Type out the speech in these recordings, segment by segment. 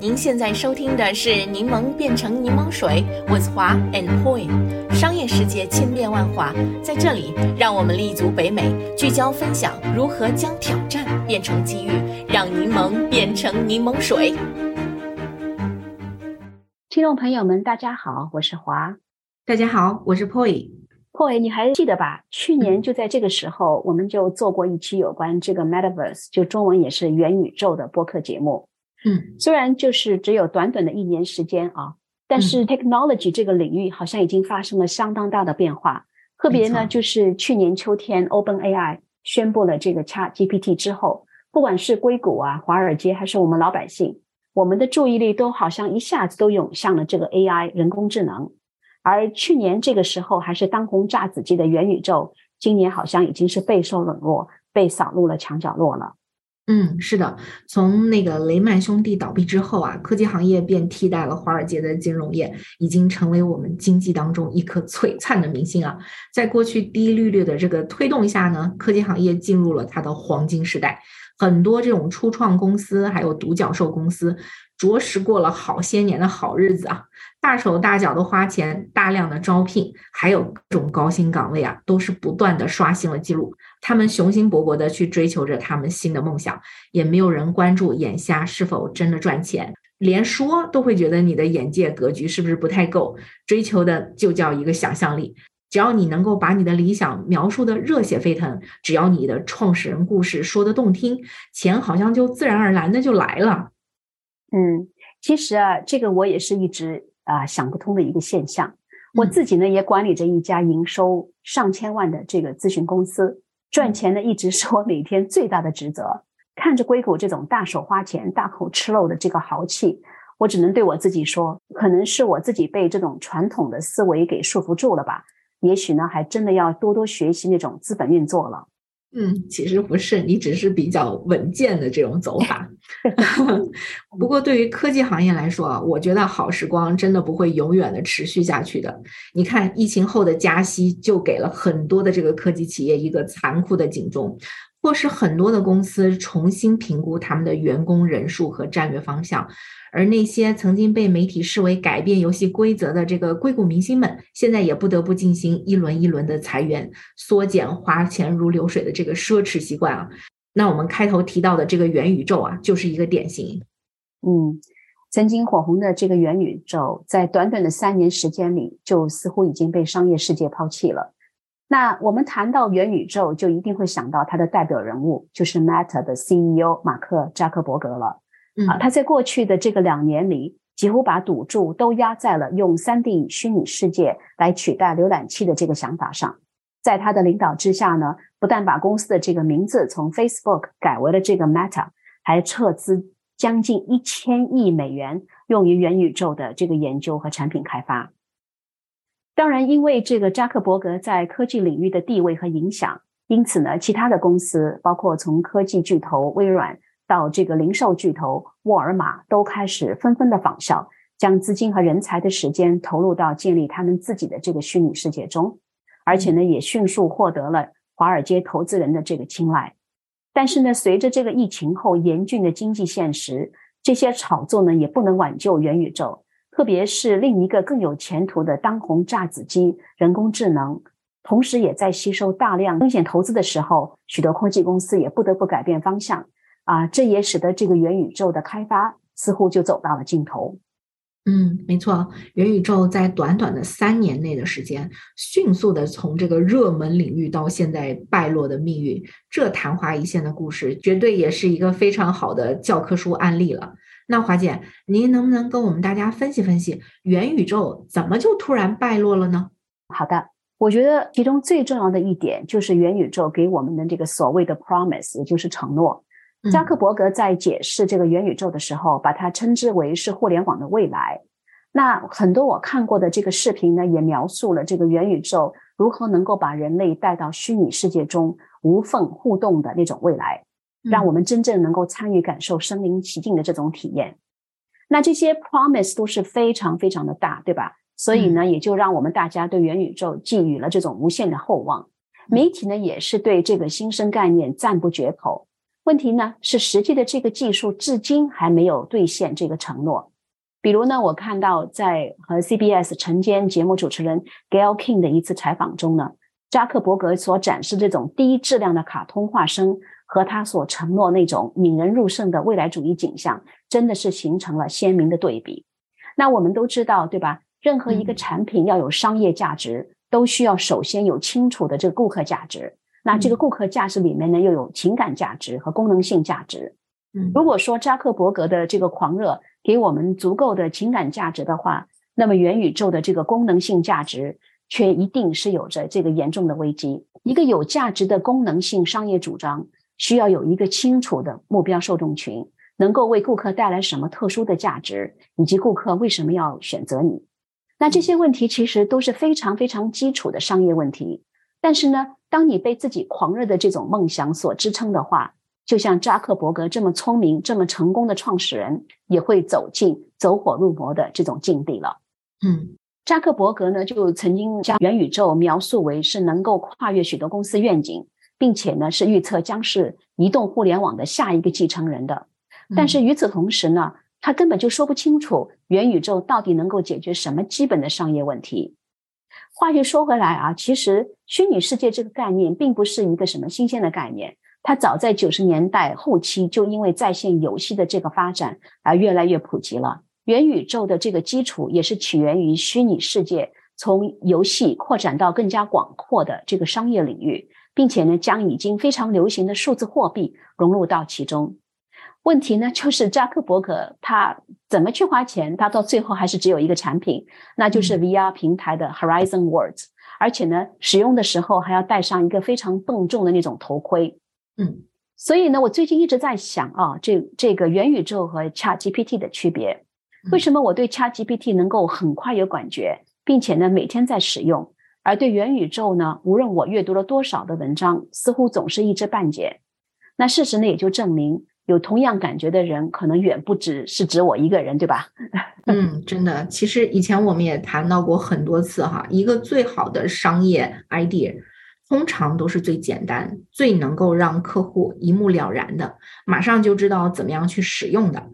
您现在收听的是《柠檬变成柠檬水》，with 华 and Poi。商业世界千变万化，在这里，让我们立足北美，聚焦分享如何将挑战变成机遇，让柠檬变成柠檬水。听众朋友们，大家好，我是华。大家好，我是 Poi。Poi，你还记得吧？去年就在这个时候，我们就做过一期有关这个 Metaverse，就中文也是元宇宙的播客节目。嗯，虽然就是只有短短的一年时间啊，但是 technology 这个领域好像已经发生了相当大的变化。特别呢，就是去年秋天，Open AI 宣布了这个 Chat GPT 之后，不管是硅谷啊、华尔街，还是我们老百姓，我们的注意力都好像一下子都涌向了这个 AI 人工智能。而去年这个时候还是当红炸子鸡的元宇宙，今年好像已经是备受冷落，被扫入了墙角落了。嗯，是的，从那个雷曼兄弟倒闭之后啊，科技行业便替代了华尔街的金融业，已经成为我们经济当中一颗璀璨的明星啊。在过去低利率的这个推动下呢，科技行业进入了它的黄金时代，很多这种初创公司还有独角兽公司。着实过了好些年的好日子啊，大手大脚的花钱，大量的招聘，还有各种高薪岗位啊，都是不断的刷新了记录。他们雄心勃勃的去追求着他们新的梦想，也没有人关注眼下是否真的赚钱，连说都会觉得你的眼界格局是不是不太够。追求的就叫一个想象力，只要你能够把你的理想描述的热血沸腾，只要你的创始人故事说的动听，钱好像就自然而然的就来了。嗯，其实啊，这个我也是一直啊想不通的一个现象。我自己呢也管理着一家营收上千万的这个咨询公司，赚钱呢一直是我每天最大的职责。看着硅谷这种大手花钱、大口吃肉的这个豪气，我只能对我自己说，可能是我自己被这种传统的思维给束缚住了吧。也许呢，还真的要多多学习那种资本运作了。嗯，其实不是，你只是比较稳健的这种走法。不过，对于科技行业来说啊，我觉得好时光真的不会永远的持续下去的。你看，疫情后的加息就给了很多的这个科技企业一个残酷的警钟，迫使很多的公司重新评估他们的员工人数和战略方向。而那些曾经被媒体视为改变游戏规则的这个硅谷明星们，现在也不得不进行一轮一轮的裁员，缩减花钱如流水的这个奢侈习惯啊。那我们开头提到的这个元宇宙啊，就是一个典型。嗯，曾经火红的这个元宇宙，在短短的三年时间里，就似乎已经被商业世界抛弃了。那我们谈到元宇宙，就一定会想到它的代表人物，就是 Meta 的 CEO 马克扎克伯格了。啊，他在过去的这个两年里，几乎把赌注都压在了用三 D 虚拟世界来取代浏览器的这个想法上。在他的领导之下呢，不但把公司的这个名字从 Facebook 改为了这个 Meta，还撤资将近一千亿美元用于元宇宙的这个研究和产品开发。当然，因为这个扎克伯格在科技领域的地位和影响，因此呢，其他的公司，包括从科技巨头微软。到这个零售巨头沃尔玛都开始纷纷的仿效，将资金和人才的时间投入到建立他们自己的这个虚拟世界中，而且呢，也迅速获得了华尔街投资人的这个青睐。但是呢，随着这个疫情后严峻的经济现实，这些炒作呢也不能挽救元宇宙，特别是另一个更有前途的当红炸子鸡——人工智能，同时也在吸收大量风险投资的时候，许多科技公司也不得不改变方向。啊，这也使得这个元宇宙的开发似乎就走到了尽头。嗯，没错，元宇宙在短短的三年内的时间，迅速的从这个热门领域到现在败落的命运，这昙花一现的故事，绝对也是一个非常好的教科书案例了。那华姐，您能不能跟我们大家分析分析，元宇宙怎么就突然败落了呢？好的，我觉得其中最重要的一点就是元宇宙给我们的这个所谓的 promise，也就是承诺。扎克伯格在解释这个元宇宙的时候，把它称之为是互联网的未来。那很多我看过的这个视频呢，也描述了这个元宇宙如何能够把人类带到虚拟世界中无缝互动的那种未来，让我们真正能够参与感受身临其境的这种体验。那这些 promise 都是非常非常的大，对吧？所以呢，也就让我们大家对元宇宙寄予了这种无限的厚望。媒体呢，也是对这个新生概念赞不绝口。问题呢是实际的这个技术至今还没有兑现这个承诺。比如呢，我看到在和 CBS 晨间节目主持人 Gail King 的一次采访中呢，扎克伯格所展示这种低质量的卡通化身和他所承诺那种引人入胜的未来主义景象，真的是形成了鲜明的对比。那我们都知道，对吧？任何一个产品要有商业价值，都需要首先有清楚的这个顾客价值。那这个顾客价值里面呢，又有情感价值和功能性价值。嗯，如果说扎克伯格的这个狂热给我们足够的情感价值的话，那么元宇宙的这个功能性价值却一定是有着这个严重的危机。一个有价值的功能性商业主张，需要有一个清楚的目标受众群，能够为顾客带来什么特殊的价值，以及顾客为什么要选择你。那这些问题其实都是非常非常基础的商业问题。但是呢，当你被自己狂热的这种梦想所支撑的话，就像扎克伯格这么聪明、这么成功的创始人，也会走进走火入魔的这种境地了。嗯，扎克伯格呢，就曾经将元宇宙描述为是能够跨越许多公司愿景，并且呢是预测将是移动互联网的下一个继承人的。但是与此同时呢，他根本就说不清楚元宇宙到底能够解决什么基本的商业问题。话又说回来啊，其实虚拟世界这个概念并不是一个什么新鲜的概念，它早在九十年代后期就因为在线游戏的这个发展而越来越普及了。元宇宙的这个基础也是起源于虚拟世界从游戏扩展到更加广阔的这个商业领域，并且呢将已经非常流行的数字货币融入到其中。问题呢，就是扎克伯格他怎么去花钱，他到最后还是只有一个产品，那就是 VR 平台的 Horizon Worlds，而且呢，使用的时候还要戴上一个非常笨重的那种头盔。嗯，所以呢，我最近一直在想啊，这这个元宇宙和 ChatGPT 的区别，为什么我对 ChatGPT 能够很快有感觉，并且呢每天在使用，而对元宇宙呢，无论我阅读了多少的文章，似乎总是一知半解。那事实呢，也就证明。有同样感觉的人，可能远不止是指我一个人，对吧？嗯，真的。其实以前我们也谈到过很多次哈，一个最好的商业 idea，通常都是最简单、最能够让客户一目了然的，马上就知道怎么样去使用的。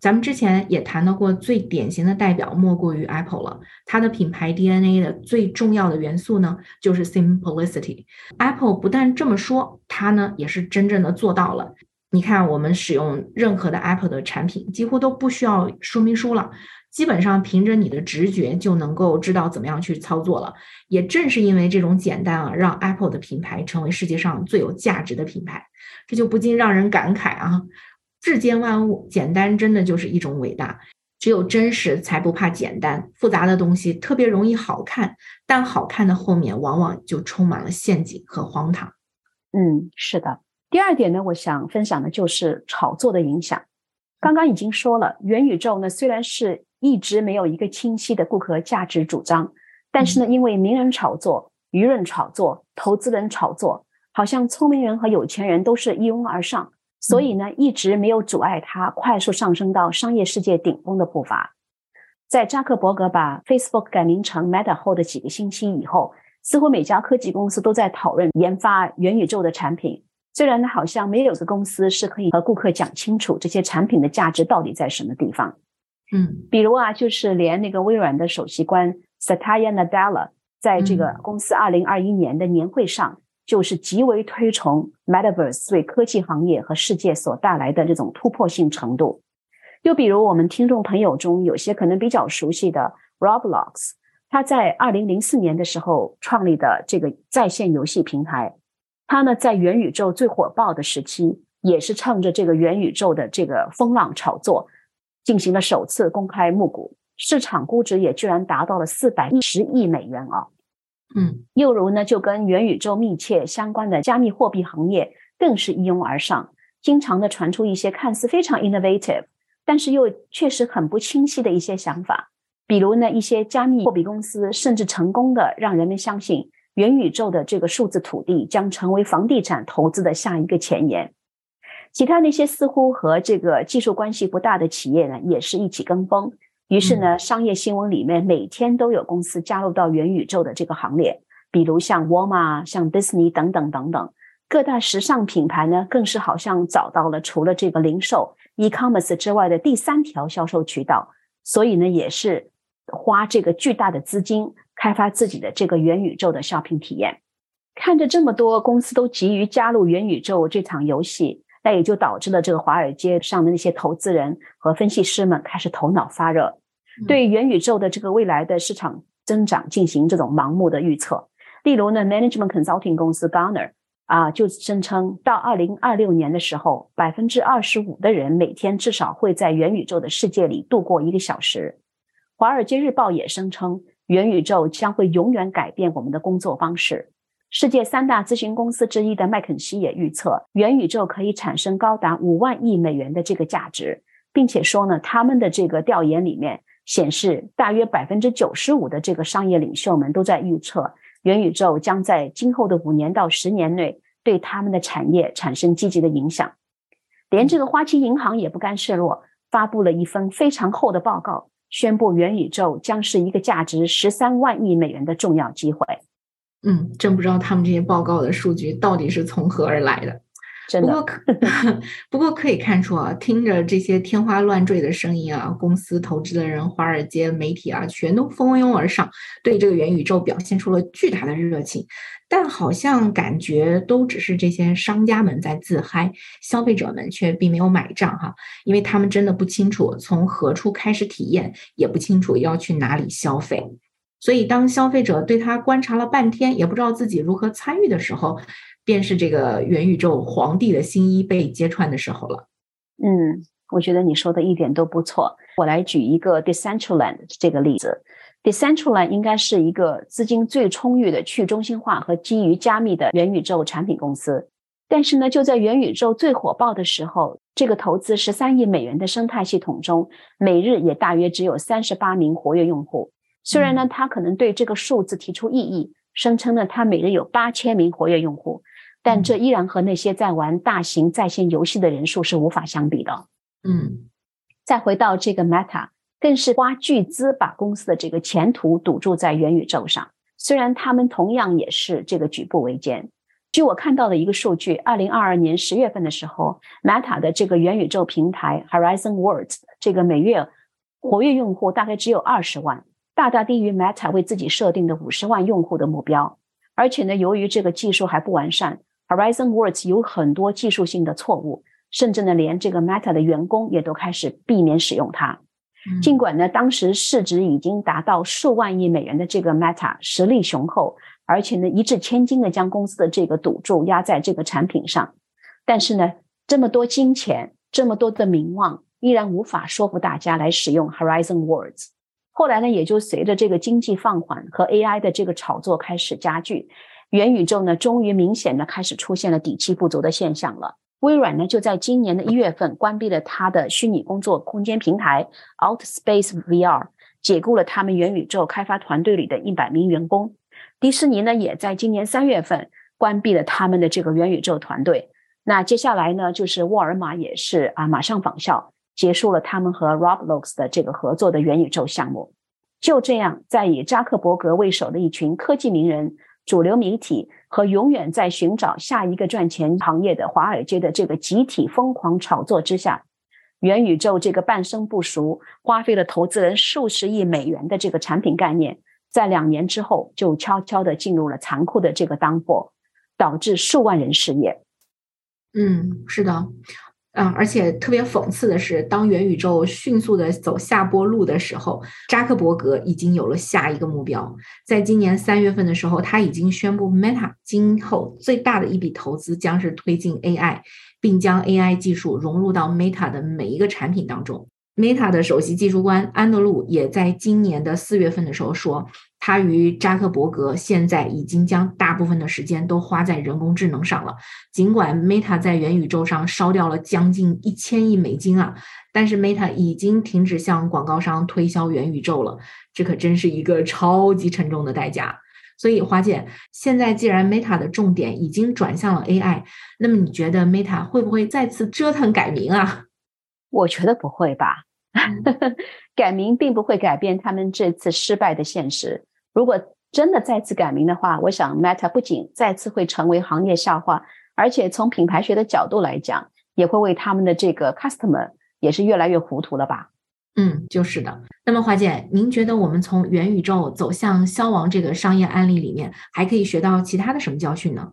咱们之前也谈到过，最典型的代表莫过于 Apple 了。它的品牌 DNA 的最重要的元素呢，就是 simplicity。Apple 不但这么说，它呢也是真正的做到了。你看，我们使用任何的 Apple 的产品，几乎都不需要说明书了，基本上凭着你的直觉就能够知道怎么样去操作了。也正是因为这种简单啊，让 Apple 的品牌成为世界上最有价值的品牌，这就不禁让人感慨啊！世间万物，简单真的就是一种伟大。只有真实才不怕简单，复杂的东西特别容易好看，但好看的后面往往就充满了陷阱和荒唐。嗯，是的。第二点呢，我想分享的就是炒作的影响。刚刚已经说了，元宇宙呢虽然是一直没有一个清晰的顾客价值主张，但是呢，因为名人炒作、舆论炒作、投资人炒作，好像聪明人和有钱人都是一拥而上，所以呢，一直没有阻碍它快速上升到商业世界顶峰的步伐。在扎克伯格把 Facebook 改名成 Meta 后的几个星期以后，似乎每家科技公司都在讨论研发元宇宙的产品。虽然呢，好像没有个公司是可以和顾客讲清楚这些产品的价值到底在什么地方。嗯，比如啊，就是连那个微软的首席官 Satya Nadella 在这个公司二零二一年的年会上，就是极为推崇 Metaverse 对科技行业和世界所带来的这种突破性程度。又比如我们听众朋友中有些可能比较熟悉的 Roblox，他在二零零四年的时候创立的这个在线游戏平台。他呢，在元宇宙最火爆的时期，也是趁着这个元宇宙的这个风浪炒作，进行了首次公开募股，市场估值也居然达到了四百一十亿美元啊！嗯，又如呢，就跟元宇宙密切相关的加密货币行业，更是一拥而上，经常的传出一些看似非常 innovative，但是又确实很不清晰的一些想法，比如呢，一些加密货币公司甚至成功的让人们相信。元宇宙的这个数字土地将成为房地产投资的下一个前沿。其他那些似乎和这个技术关系不大的企业呢，也是一起跟风。于是呢，商业新闻里面每天都有公司加入到元宇宙的这个行列，比如像沃尔玛、像迪士尼等等等等，各大时尚品牌呢，更是好像找到了除了这个零售 e-commerce 之外的第三条销售渠道，所以呢，也是花这个巨大的资金开发自己的这个元宇宙的 shopping 体验。看着这么多公司都急于加入元宇宙这场游戏，那也就导致了这个华尔街上的那些投资人和分析师们开始头脑发热，对元宇宙的这个未来的市场增长进行这种盲目的预测。例如呢，management consulting 公司 Garner 啊，就声称到二零二六年的时候，百分之二十五的人每天至少会在元宇宙的世界里度过一个小时。华尔街日报也声称，元宇宙将会永远改变我们的工作方式。世界三大咨询公司之一的麦肯锡也预测，元宇宙可以产生高达五万亿美元的这个价值，并且说呢，他们的这个调研里面显示，大约百分之九十五的这个商业领袖们都在预测，元宇宙将在今后的五年到十年内对他们的产业产生积极的影响。连这个花旗银行也不甘示弱，发布了一份非常厚的报告，宣布元宇宙将是一个价值十三万亿美元的重要机会。嗯，真不知道他们这些报告的数据到底是从何而来的。真的，不过可以看出啊，听着这些天花乱坠的声音啊，公司投资的人、华尔街媒体啊，全都蜂拥而上，对这个元宇宙表现出了巨大的热情。但好像感觉都只是这些商家们在自嗨，消费者们却并没有买账哈，因为他们真的不清楚从何处开始体验，也不清楚要去哪里消费。所以，当消费者对他观察了半天，也不知道自己如何参与的时候，便是这个元宇宙皇帝的新衣被揭穿的时候了。嗯，我觉得你说的一点都不错。我来举一个 Decentraland 这个例子。Decentraland 应该是一个资金最充裕的去中心化和基于加密的元宇宙产品公司。但是呢，就在元宇宙最火爆的时候，这个投资十三亿美元的生态系统中，每日也大约只有三十八名活跃用户。虽然呢，他可能对这个数字提出异议，声称呢他每日有八千名活跃用户，但这依然和那些在玩大型在线游戏的人数是无法相比的。嗯，再回到这个 Meta，更是花巨资把公司的这个前途赌注在元宇宙上。虽然他们同样也是这个举步维艰。据我看到的一个数据，二零二二年十月份的时候，Meta 的这个元宇宙平台 Horizon Worlds 这个每月活跃用户大概只有二十万。大大低于 Meta 为自己设定的五十万用户的目标，而且呢，由于这个技术还不完善，Horizon Worlds 有很多技术性的错误，甚至呢，连这个 Meta 的员工也都开始避免使用它。尽管呢，当时市值已经达到数万亿美元的这个 Meta 实力雄厚，而且呢，一掷千金的将公司的这个赌注压在这个产品上，但是呢，这么多金钱，这么多的名望，依然无法说服大家来使用 Horizon Worlds。后来呢，也就随着这个经济放缓和 AI 的这个炒作开始加剧，元宇宙呢，终于明显的开始出现了底气不足的现象了。微软呢，就在今年的一月份关闭了它的虚拟工作空间平台 Outspace VR，解雇了他们元宇宙开发团队里的一百名员工。迪士尼呢，也在今年三月份关闭了他们的这个元宇宙团队。那接下来呢，就是沃尔玛也是啊，马上仿效。结束了他们和 Roblox 的这个合作的元宇宙项目，就这样，在以扎克伯格为首的一群科技名人、主流媒体和永远在寻找下一个赚钱行业的华尔街的这个集体疯狂炒作之下，元宇宙这个半生不熟、花费了投资人数十亿美元的这个产品概念，在两年之后就悄悄地进入了残酷的这个当破，导致数万人失业。嗯，是的。啊，而且特别讽刺的是，当元宇宙迅速的走下坡路的时候，扎克伯格已经有了下一个目标。在今年三月份的时候，他已经宣布，Meta 今后最大的一笔投资将是推进 AI，并将 AI 技术融入到 Meta 的每一个产品当中。Meta 的首席技术官安德鲁也在今年的四月份的时候说。他与扎克伯格现在已经将大部分的时间都花在人工智能上了。尽管 Meta 在元宇宙上烧掉了将近一千亿美金啊，但是 Meta 已经停止向广告商推销元宇宙了。这可真是一个超级沉重的代价。所以，花姐，现在既然 Meta 的重点已经转向了 AI，那么你觉得 Meta 会不会再次折腾改名啊？我觉得不会吧，改名并不会改变他们这次失败的现实。如果真的再次改名的话，我想 Meta 不仅再次会成为行业笑话，而且从品牌学的角度来讲，也会为他们的这个 customer 也是越来越糊涂了吧？嗯，就是的。那么华姐，您觉得我们从元宇宙走向消亡这个商业案例里面，还可以学到其他的什么教训呢？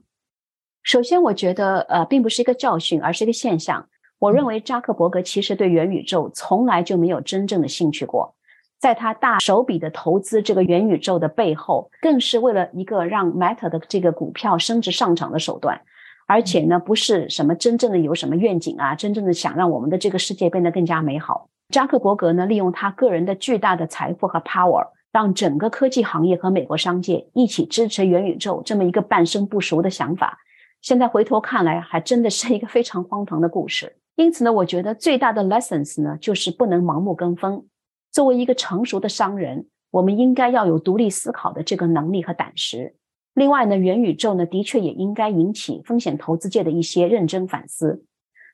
首先，我觉得呃，并不是一个教训，而是一个现象。我认为扎克伯格其实对元宇宙从来就没有真正的兴趣过，在他大手笔的投资这个元宇宙的背后，更是为了一个让 Meta 的这个股票升值上涨的手段，而且呢，不是什么真正的有什么愿景啊，真正的想让我们的这个世界变得更加美好。扎克伯格呢，利用他个人的巨大的财富和 power，让整个科技行业和美国商界一起支持元宇宙这么一个半生不熟的想法。现在回头看来，还真的是一个非常荒唐的故事。因此呢，我觉得最大的 lessons 呢，就是不能盲目跟风。作为一个成熟的商人，我们应该要有独立思考的这个能力和胆识。另外呢，元宇宙呢，的确也应该引起风险投资界的一些认真反思。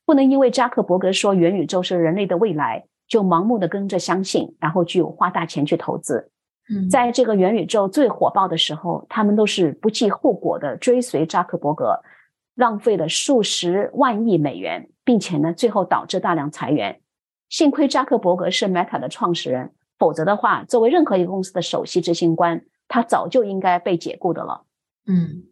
不能因为扎克伯格说元宇宙是人类的未来，就盲目的跟着相信，然后就花大钱去投资。嗯，在这个元宇宙最火爆的时候，他们都是不计后果的追随扎克伯格。浪费了数十万亿美元，并且呢，最后导致大量裁员。幸亏扎克伯格是 Meta 的创始人，否则的话，作为任何一个公司的首席执行官，他早就应该被解雇的了。嗯，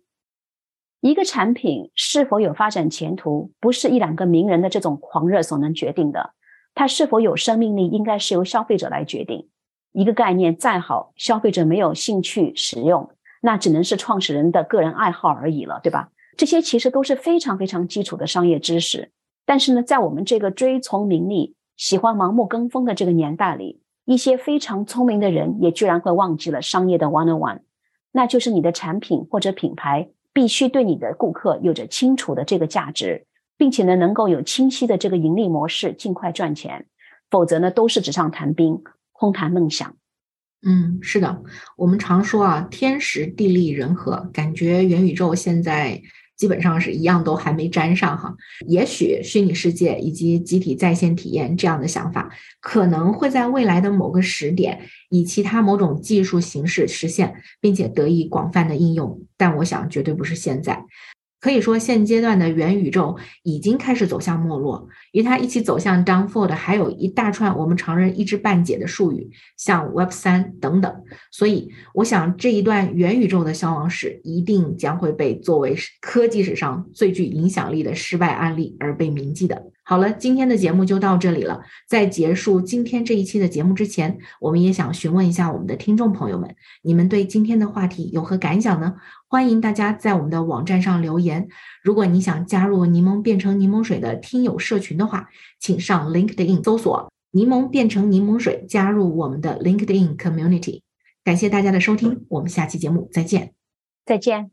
一个产品是否有发展前途，不是一两个名人的这种狂热所能决定的。它是否有生命力，应该是由消费者来决定。一个概念再好，消费者没有兴趣使用，那只能是创始人的个人爱好而已了，对吧？这些其实都是非常非常基础的商业知识，但是呢，在我们这个追从名利、喜欢盲目跟风的这个年代里，一些非常聪明的人也居然会忘记了商业的 one on one，那就是你的产品或者品牌必须对你的顾客有着清楚的这个价值，并且呢，能够有清晰的这个盈利模式，尽快赚钱，否则呢，都是纸上谈兵，空谈梦想。嗯，是的，我们常说啊，天时地利人和，感觉元宇宙现在。基本上是一样都还没沾上哈，也许虚拟世界以及集体在线体验这样的想法，可能会在未来的某个时点以其他某种技术形式实现，并且得以广泛的应用，但我想绝对不是现在。可以说，现阶段的元宇宙已经开始走向没落，与它一起走向 downfall 的还有一大串我们常人一知半解的术语，像 Web 三等等。所以，我想这一段元宇宙的消亡史一定将会被作为科技史上最具影响力的失败案例而被铭记的。好了，今天的节目就到这里了。在结束今天这一期的节目之前，我们也想询问一下我们的听众朋友们，你们对今天的话题有何感想呢？欢迎大家在我们的网站上留言。如果你想加入柠檬变成柠檬水的听友社群的话，请上 LinkedIn 搜索“柠檬变成柠檬水”，加入我们的 LinkedIn Community。感谢大家的收听，我们下期节目再见。再见。